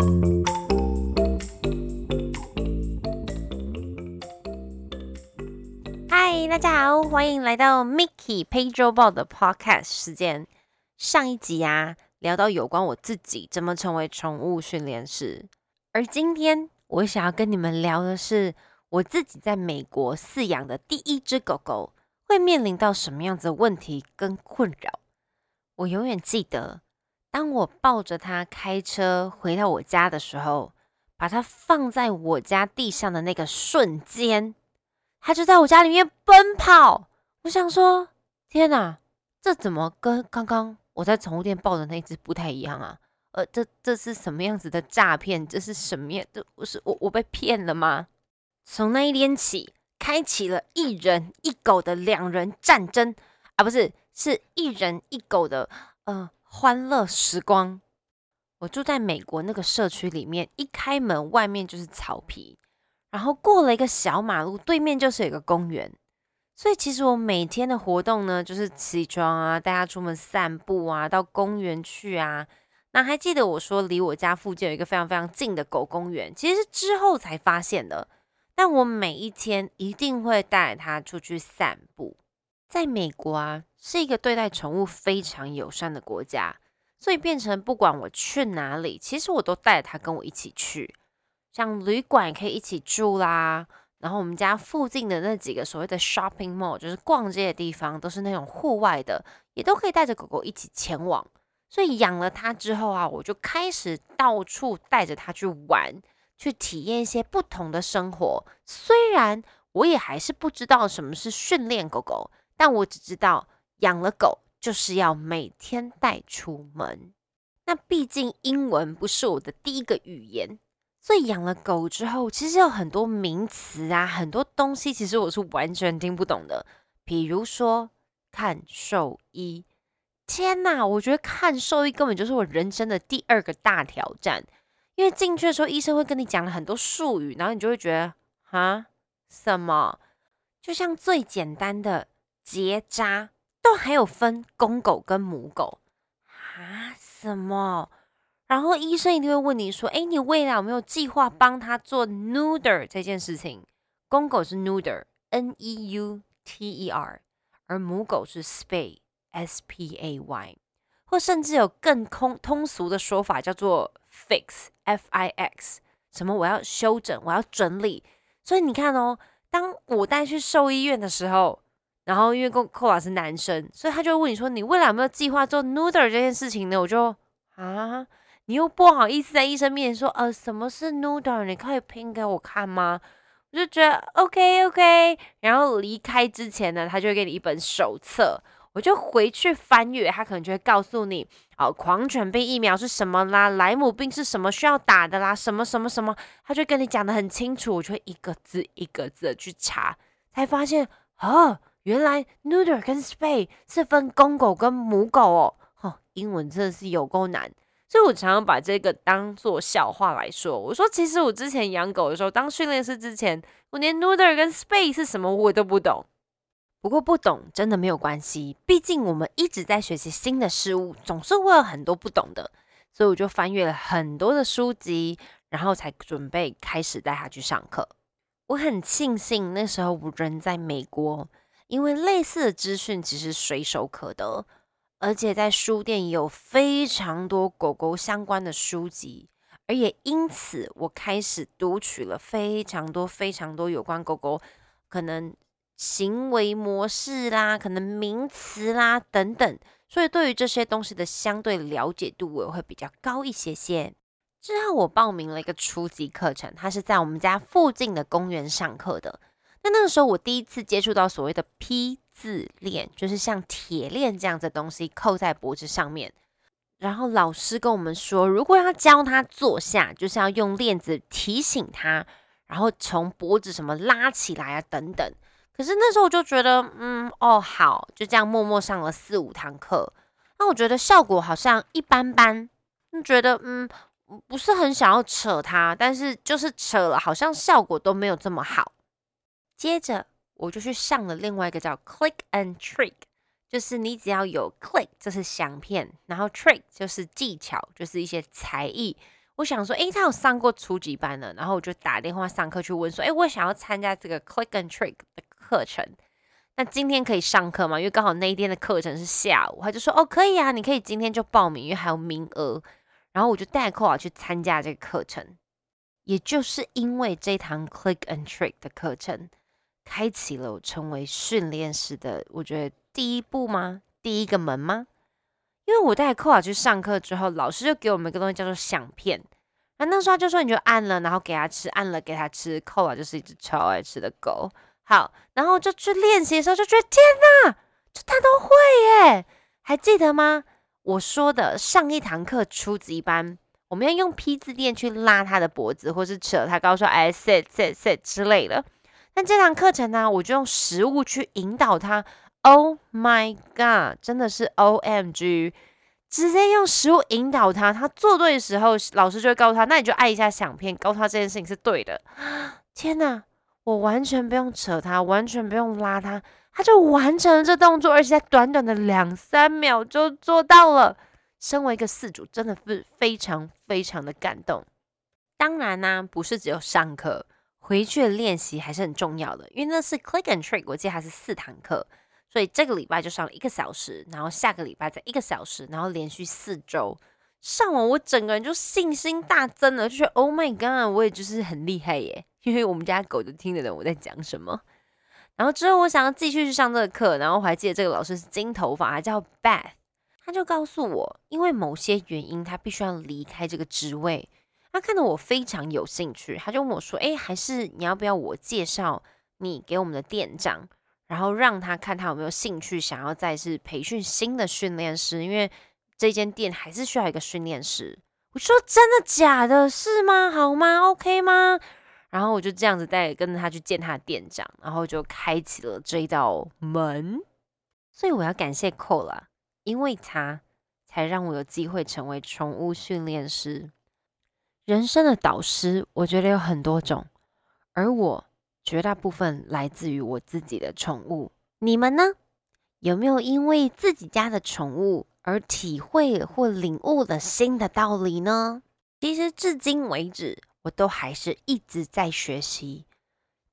嗨，大家好，欢迎来到 Mickey Pedro 报的 Podcast 时间。上一集啊，聊到有关我自己怎么成为宠物训练师，而今天我想要跟你们聊的是我自己在美国饲养的第一只狗狗会面临到什么样子的问题跟困扰。我永远记得，当我抱着它开车回到我家的时候，把它放在我家地上的那个瞬间，它就在我家里面奔跑。我想说，天哪，这怎么跟刚刚我在宠物店抱的那只不太一样啊？呃，这这是什么样子的诈骗？这是什么样？这我是我我被骗了吗？从那一天起，开启了一人一狗的两人战争啊，不是。是一人一狗的呃欢乐时光。我住在美国那个社区里面，一开门外面就是草皮，然后过了一个小马路，对面就是有一个公园。所以其实我每天的活动呢，就是起床啊，带它出门散步啊，到公园去啊。那还记得我说离我家附近有一个非常非常近的狗公园，其实是之后才发现的。但我每一天一定会带它出去散步。在美国啊，是一个对待宠物非常友善的国家，所以变成不管我去哪里，其实我都带着它跟我一起去。像旅馆可以一起住啦，然后我们家附近的那几个所谓的 shopping mall，就是逛街的地方，都是那种户外的，也都可以带着狗狗一起前往。所以养了它之后啊，我就开始到处带着它去玩，去体验一些不同的生活。虽然我也还是不知道什么是训练狗狗。但我只知道养了狗就是要每天带出门。那毕竟英文不是我的第一个语言，所以养了狗之后，其实有很多名词啊，很多东西其实我是完全听不懂的。比如说看兽医，天哪，我觉得看兽医根本就是我人生的第二个大挑战。因为进去的时候，医生会跟你讲了很多术语，然后你就会觉得啊，什么？就像最简单的。结扎都还有分公狗跟母狗啊？什么？然后医生一定会问你说：“哎，你未来有没有计划帮他做 neuter 这件事情？公狗是 neuter，n e u t e r，而母狗是 spay，s p a y，或甚至有更通通俗的说法叫做 fix，f i x，什么？我要修整，我要整理。所以你看哦，当我带去兽医院的时候。然后因为寇寇老是男生，所以他就问你说：“你未来有没有计划做 neuter 这件事情呢？”我就啊，你又不好意思在医生面前说：“呃，什么是 neuter？你可以拼给我看吗？”我就觉得 OK OK。然后离开之前呢，他就会给你一本手册，我就回去翻阅，他可能就会告诉你：哦，狂犬病疫苗是什么啦，莱姆病是什么需要打的啦，什么什么什么，他就跟你讲的很清楚，我就会一个字一个字的去查，才发现啊。原来 neuter 跟 spay 是分公狗跟母狗哦，哦，英文真的是有够难，所以我常常把这个当做笑话来说。我说，其实我之前养狗的时候，当训练师之前，我连 neuter 跟 spay 是什么我都不懂。不过不懂真的没有关系，毕竟我们一直在学习新的事物，总是会有很多不懂的。所以我就翻阅了很多的书籍，然后才准备开始带他去上课。我很庆幸那时候我人在美国。因为类似的资讯其实随手可得，而且在书店也有非常多狗狗相关的书籍，而也因此我开始读取了非常多非常多有关狗狗可能行为模式啦、可能名词啦等等，所以对于这些东西的相对了解度我也会比较高一些些。之后我报名了一个初级课程，它是在我们家附近的公园上课的。那那个时候，我第一次接触到所谓的 P 字链，就是像铁链这样的东西扣在脖子上面。然后老师跟我们说，如果要教他坐下，就是要用链子提醒他，然后从脖子什么拉起来啊等等。可是那时候我就觉得，嗯，哦，好，就这样默默上了四五堂课。那我觉得效果好像一般般，就觉得嗯，不是很想要扯它，但是就是扯了，好像效果都没有这么好。接着我就去上了另外一个叫 Click and Trick，就是你只要有 Click，这是响片，然后 Trick 就是技巧，就是一些才艺。我想说，诶，他有上过初级班的，然后我就打电话上课去问说，诶，我想要参加这个 Click and Trick 的课程，那今天可以上课吗？因为刚好那一天的课程是下午，他就说，哦，可以啊，你可以今天就报名，因为还有名额。然后我就带扣啊去参加这个课程，也就是因为这堂 Click and Trick 的课程，开启了我成为训练师的，我觉得第一步吗？第一个门吗？因为我带扣啊去上课之后，老师就给我们一个东西叫做响片。那那时候他就说，你就按了，然后给他吃，按了给他吃。扣啊就是一只超爱吃的狗。好，然后就去练习的时候，就觉得天哪，这他都会耶！还记得吗？我说的上一堂课初级班，我们要用 P 字垫去拉他的脖子，或是扯他高说哎 sit sit sit 之类的。这堂课程呢，我就用食物去引导他。Oh my god！真的是 O M G！直接用食物引导他，他做对的时候，老师就会告诉他，那你就按一下响片，告诉他这件事情是对的。天哪，我完全不用扯他，完全不用拉他，他就完成了这动作，而且在短短的两三秒就做到了。身为一个四主，真的是非常非常的感动。当然呢，不是只有上课，回去的练习还是很重要的，因为那是 Click and Trick，我记得还是四堂课。所以这个礼拜就上了一个小时，然后下个礼拜再一个小时，然后连续四周上完，我整个人就信心大增了，就觉得 Oh my God，我也就是很厉害耶！因为我们家狗就听得懂我在讲什么。然后之后我想要继续去上这个课，然后我还记得这个老师是金头发，还叫 Beth，他就告诉我，因为某些原因他必须要离开这个职位。他看到我非常有兴趣，他就问我说：“哎，还是你要不要我介绍你给我们的店长？”然后让他看他有没有兴趣，想要再次培训新的训练师，因为这间店还是需要一个训练师。我说真的假的？是吗？好吗？OK 吗？然后我就这样子带跟着他去见他的店长，然后就开启了这一道门。所以我要感谢 Cole，因为他才让我有机会成为宠物训练师。人生的导师，我觉得有很多种，而我。绝大部分来自于我自己的宠物，你们呢？有没有因为自己家的宠物而体会或领悟了新的道理呢？其实至今为止，我都还是一直在学习。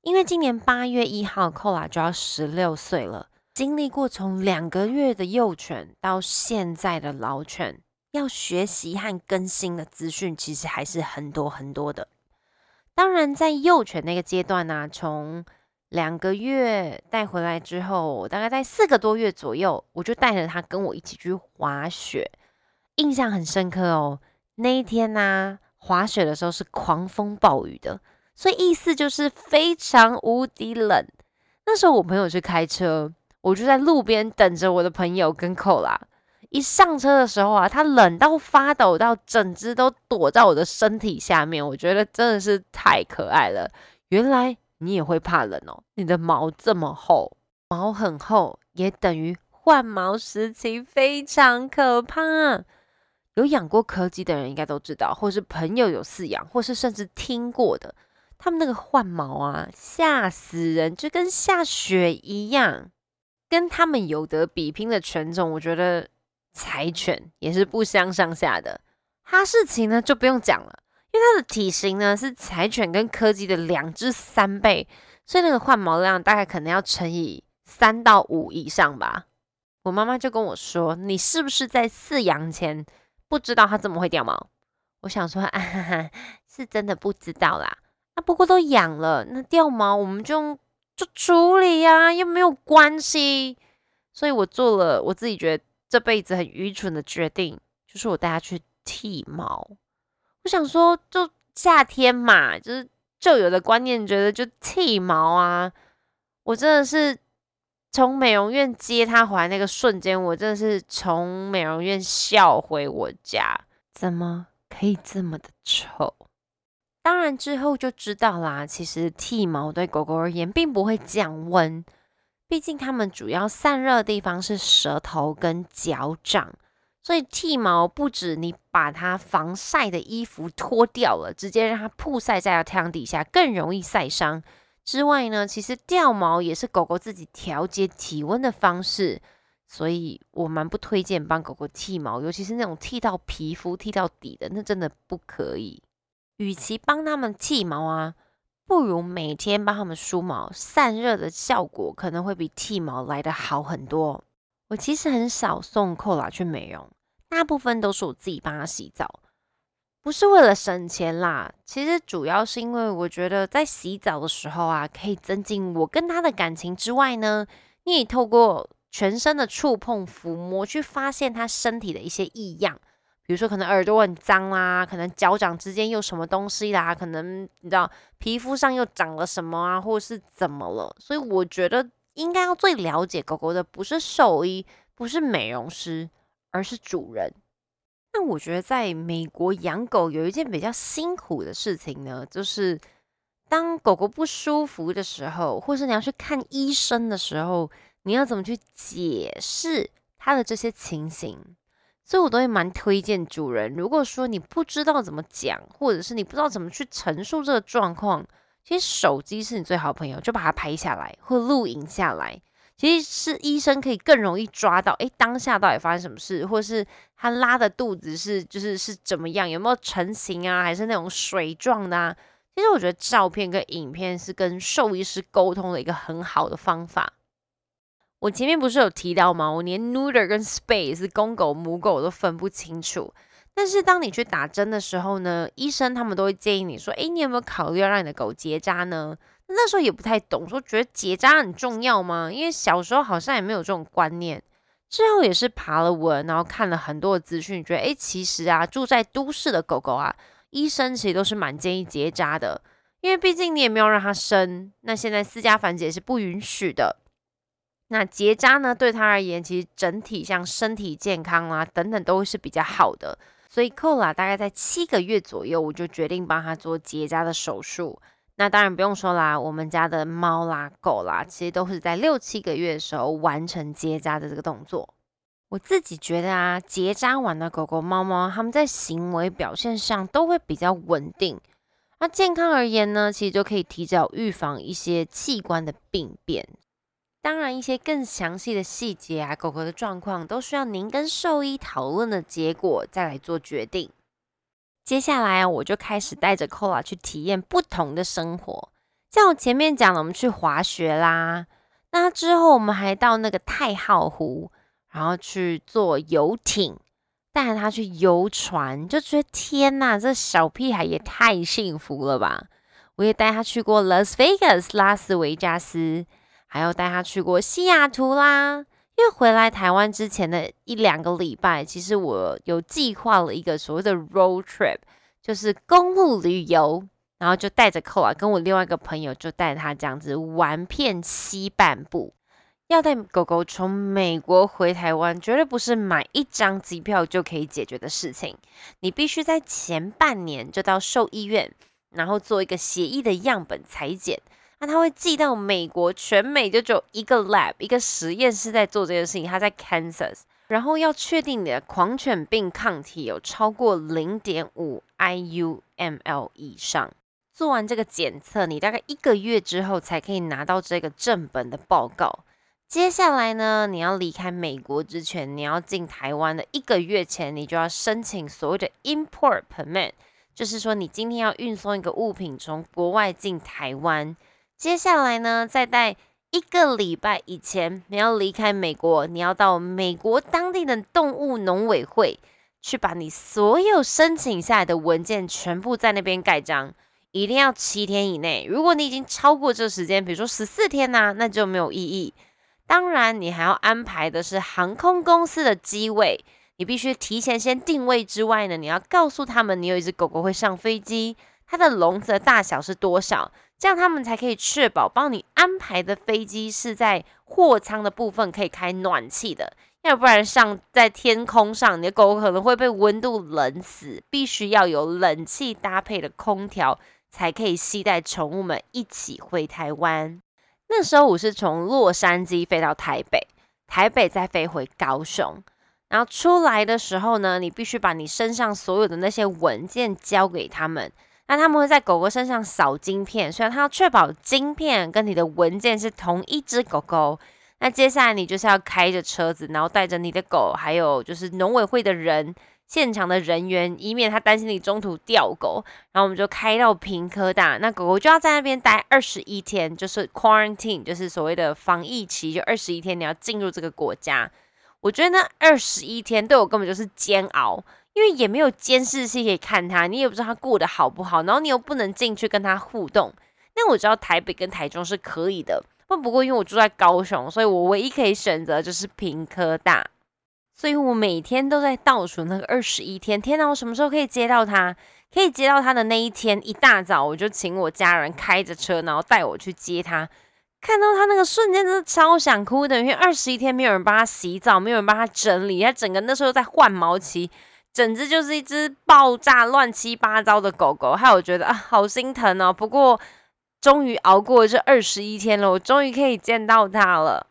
因为今年八月一号，寇拉就要十六岁了，经历过从两个月的幼犬到现在的老犬，要学习和更新的资讯，其实还是很多很多的。当然，在幼犬那个阶段呢，从两个月带回来之后，大概在四个多月左右，我就带着它跟我一起去滑雪，印象很深刻哦。那一天呢，滑雪的时候是狂风暴雨的，所以意思就是非常无敌冷。那时候我朋友去开车，我就在路边等着我的朋友跟寇啦。一上车的时候啊，它冷到发抖，到整只都躲在我的身体下面。我觉得真的是太可爱了。原来你也会怕冷哦，你的毛这么厚，毛很厚，也等于换毛时期非常可怕。有养过柯基的人应该都知道，或是朋友有饲养，或是甚至听过的，他们那个换毛啊，吓死人，就跟下雪一样。跟他们有得比拼的犬种，我觉得。柴犬也是不相上下的，哈士奇呢就不用讲了，因为它的体型呢是柴犬跟柯基的两至三倍，所以那个换毛量大概可能要乘以三到五以上吧。我妈妈就跟我说：“你是不是在饲养前不知道它这么会掉毛？”我想说：“啊哈哈，是真的不知道啦。啊，不过都养了，那掉毛我们就就处理呀，又没有关系。所以我做了我自己觉得。”这辈子很愚蠢的决定，就是我带它去剃毛。我想说，就夏天嘛，就是旧有的观念，觉得就剃毛啊。我真的是从美容院接它回来那个瞬间，我真的是从美容院笑回我家，怎么可以这么的丑？当然之后就知道啦，其实剃毛对狗狗而言并不会降温。毕竟它们主要散热的地方是舌头跟脚掌，所以剃毛不止你把它防晒的衣服脱掉了，直接让它曝晒在太阳底下更容易晒伤。之外呢，其实掉毛也是狗狗自己调节体温的方式，所以我蛮不推荐帮狗狗剃毛，尤其是那种剃到皮肤、剃到底的，那真的不可以。与其帮它们剃毛啊，不如每天帮他们梳毛，散热的效果可能会比剃毛来的好很多。我其实很少送扣拉去美容，大部分都是我自己帮他洗澡，不是为了省钱啦，其实主要是因为我觉得在洗澡的时候啊，可以增进我跟他的感情之外呢，你也透过。全身的触碰、抚摸，去发现他身体的一些异样，比如说可能耳朵很脏啦，可能脚掌之间有什么东西啦，可能你知道皮肤上又长了什么啊，或者是怎么了？所以我觉得应该要最了解狗狗的不是兽医，不是美容师，而是主人。那我觉得在美国养狗有一件比较辛苦的事情呢，就是当狗狗不舒服的时候，或是你要去看医生的时候。你要怎么去解释它的这些情形？所以我都会蛮推荐主人，如果说你不知道怎么讲，或者是你不知道怎么去陈述这个状况，其实手机是你最好朋友，就把它拍下来或录影下来。其实是医生可以更容易抓到，诶，当下到底发生什么事，或是他拉的肚子是就是是怎么样，有没有成型啊，还是那种水状的啊？其实我觉得照片跟影片是跟兽医师沟通的一个很好的方法。我前面不是有提到吗？我连 neuter 跟 spay 是公狗母狗都分不清楚。但是当你去打针的时候呢，医生他们都会建议你说：“诶，你有没有考虑要让你的狗结扎呢？”那时候也不太懂，说觉得结扎很重要吗？因为小时候好像也没有这种观念。之后也是爬了文，然后看了很多的资讯，觉得诶，其实啊，住在都市的狗狗啊，医生其实都是蛮建议结扎的，因为毕竟你也没有让它生。那现在私家繁殖也是不允许的。那结扎呢，对他而言，其实整体像身体健康啊等等都是比较好的。所以寇拉大概在七个月左右，我就决定帮他做结扎的手术。那当然不用说啦，我们家的猫啦、狗啦，其实都是在六七个月的时候完成结扎的这个动作。我自己觉得啊，结扎完的狗狗、猫猫，它们在行为表现上都会比较稳定。那健康而言呢，其实就可以提早预防一些器官的病变。当然，一些更详细的细节啊，狗狗的状况都需要您跟兽医讨论的结果再来做决定。接下来啊，我就开始带着 Kola 去体验不同的生活。像我前面讲了，我们去滑雪啦，那之后我们还到那个太浩湖，然后去坐游艇，带着他去游船，就觉得天呐，这小屁孩也太幸福了吧！我也带他去过 Las Vegas 拉斯维加斯。还要带他去过西雅图啦，因为回来台湾之前的一两个礼拜，其实我有计划了一个所谓的 road trip，就是公路旅游，然后就带着寇啊，跟我另外一个朋友就带他这样子玩遍西半部。要带狗狗从美国回台湾，绝对不是买一张机票就可以解决的事情，你必须在前半年就到兽医院，然后做一个协议的样本裁剪。那他会寄到美国，全美就只有一个 lab，一个实验室在做这件事情，他在 Kansas，然后要确定你的狂犬病抗体有超过零点五 IUML 以上。做完这个检测，你大概一个月之后才可以拿到这个正本的报告。接下来呢，你要离开美国之前，你要进台湾的一个月前，你就要申请所谓的 import permit，就是说你今天要运送一个物品从国外进台湾。接下来呢，再带一个礼拜以前，你要离开美国，你要到美国当地的动物农委会去把你所有申请下来的文件全部在那边盖章，一定要七天以内。如果你已经超过这时间，比如说十四天呐，那就没有意义。当然，你还要安排的是航空公司的机位，你必须提前先定位之外呢，你要告诉他们你有一只狗狗会上飞机，它的笼子的大小是多少。这样他们才可以确保帮你安排的飞机是在货舱的部分可以开暖气的，要不然上在天空上，你的狗可能会被温度冷死。必须要有冷气搭配的空调，才可以携带宠物们一起回台湾。那时候我是从洛杉矶飞到台北，台北再飞回高雄，然后出来的时候呢，你必须把你身上所有的那些文件交给他们。那他们会在狗狗身上扫晶片，所以它要确保晶片跟你的文件是同一只狗狗。那接下来你就是要开着车子，然后带着你的狗，还有就是农委会的人。现场的人员，以免他担心你中途掉狗，然后我们就开到平科大，那狗狗就要在那边待二十一天，就是 quarantine，就是所谓的防疫期，就二十一天你要进入这个国家。我觉得那二十一天对我根本就是煎熬，因为也没有监视器可以看他，你也不知道他过得好不好，然后你又不能进去跟他互动。那我知道台北跟台中是可以的，不不过因为我住在高雄，所以我唯一可以选择就是平科大。所以我每天都在倒数那个二十一天。天哪，我什么时候可以接到他？可以接到他的那一天，一大早我就请我家人开着车，然后带我去接他。看到他那个瞬间，真的超想哭的，因为二十一天没有人帮他洗澡，没有人帮他整理，他整个那时候在换毛期，整只就是一只爆炸乱七八糟的狗狗。害我觉得啊，好心疼哦。不过终于熬过这二十一天了，我终于可以见到它了。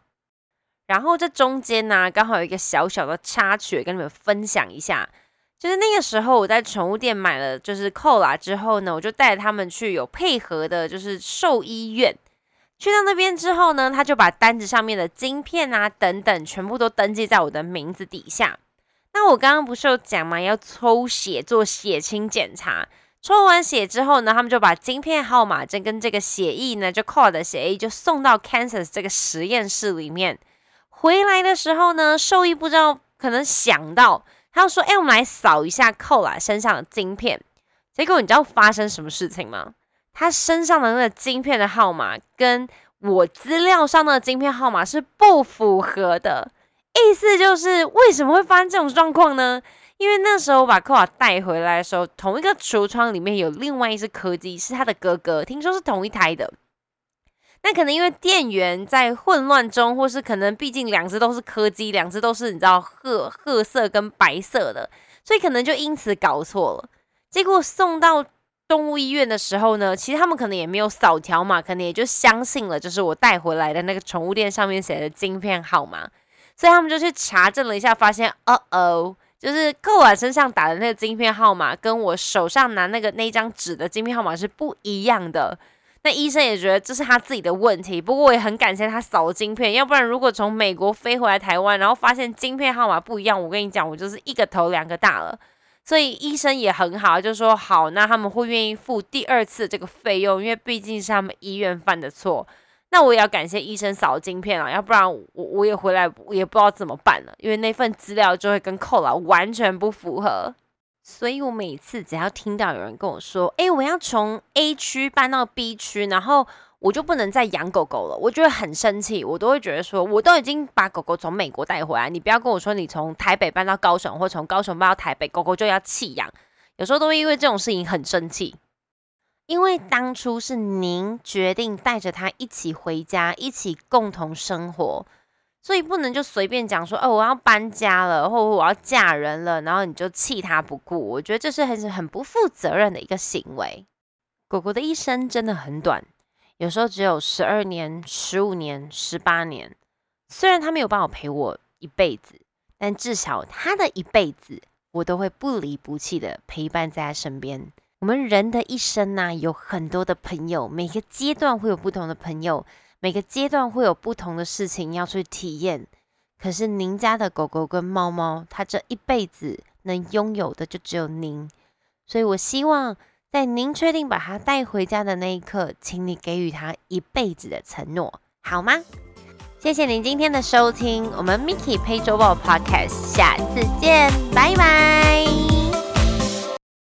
然后这中间呢，刚好有一个小小的插曲跟你们分享一下，就是那个时候我在宠物店买了就是扣啦之后呢，我就带他们去有配合的，就是兽医院。去到那边之后呢，他就把单子上面的晶片啊等等全部都登记在我的名字底下。那我刚刚不是有讲嘛，要抽血做血清检查，抽完血之后呢，他们就把晶片号码证跟这个血液呢，就扣的血液就送到 Kansas 这个实验室里面。回来的时候呢，兽医不知道可能想到，他要说：“哎，我们来扫一下寇啦身上的晶片。”结果你知道发生什么事情吗？他身上的那个晶片的号码跟我资料上的晶片号码是不符合的。意思就是为什么会发生这种状况呢？因为那时候我把寇拉带回来的时候，同一个橱窗里面有另外一只柯基，是他的哥哥，听说是同一胎的。那可能因为店员在混乱中，或是可能毕竟两只都是柯基，两只都是你知道褐褐色跟白色的，所以可能就因此搞错了。结果送到动物医院的时候呢，其实他们可能也没有扫条码，可能也就相信了，就是我带回来的那个宠物店上面写的晶片号码，所以他们就去查证了一下，发现哦哦，就是寇瓦身上打的那个晶片号码，跟我手上拿那个那张纸的晶片号码是不一样的。那医生也觉得这是他自己的问题，不过我也很感谢他扫了晶片，要不然如果从美国飞回来台湾，然后发现晶片号码不一样，我跟你讲，我就是一个头两个大了。所以医生也很好，就说好，那他们会愿意付第二次这个费用，因为毕竟是他们医院犯的错。那我也要感谢医生扫晶片了，要不然我我也回来也不知道怎么办了，因为那份资料就会跟扣了完全不符合。所以我每次只要听到有人跟我说：“哎，我要从 A 区搬到 B 区，然后我就不能再养狗狗了。”我就会很生气，我都会觉得说：“我都已经把狗狗从美国带回来，你不要跟我说你从台北搬到高雄，或从高雄搬到台北，狗狗就要弃养。”有时候都会因为这种事情很生气，因为当初是您决定带着它一起回家，一起共同生活。所以不能就随便讲说，哦，我要搬家了，或我要嫁人了，然后你就弃他不顾。我觉得这是很很不负责任的一个行为。狗狗的一生真的很短，有时候只有十二年、十五年、十八年。虽然他没有办法陪我一辈子，但至少他的一辈子，我都会不离不弃的陪伴在他身边。我们人的一生呢，有很多的朋友，每个阶段会有不同的朋友。每个阶段会有不同的事情要去体验，可是您家的狗狗跟猫猫，它这一辈子能拥有的就只有您，所以我希望在您确定把它带回家的那一刻，请你给予它一辈子的承诺，好吗？谢谢您今天的收听，我们 Mickey 配周报 Podcast，下次见，拜拜。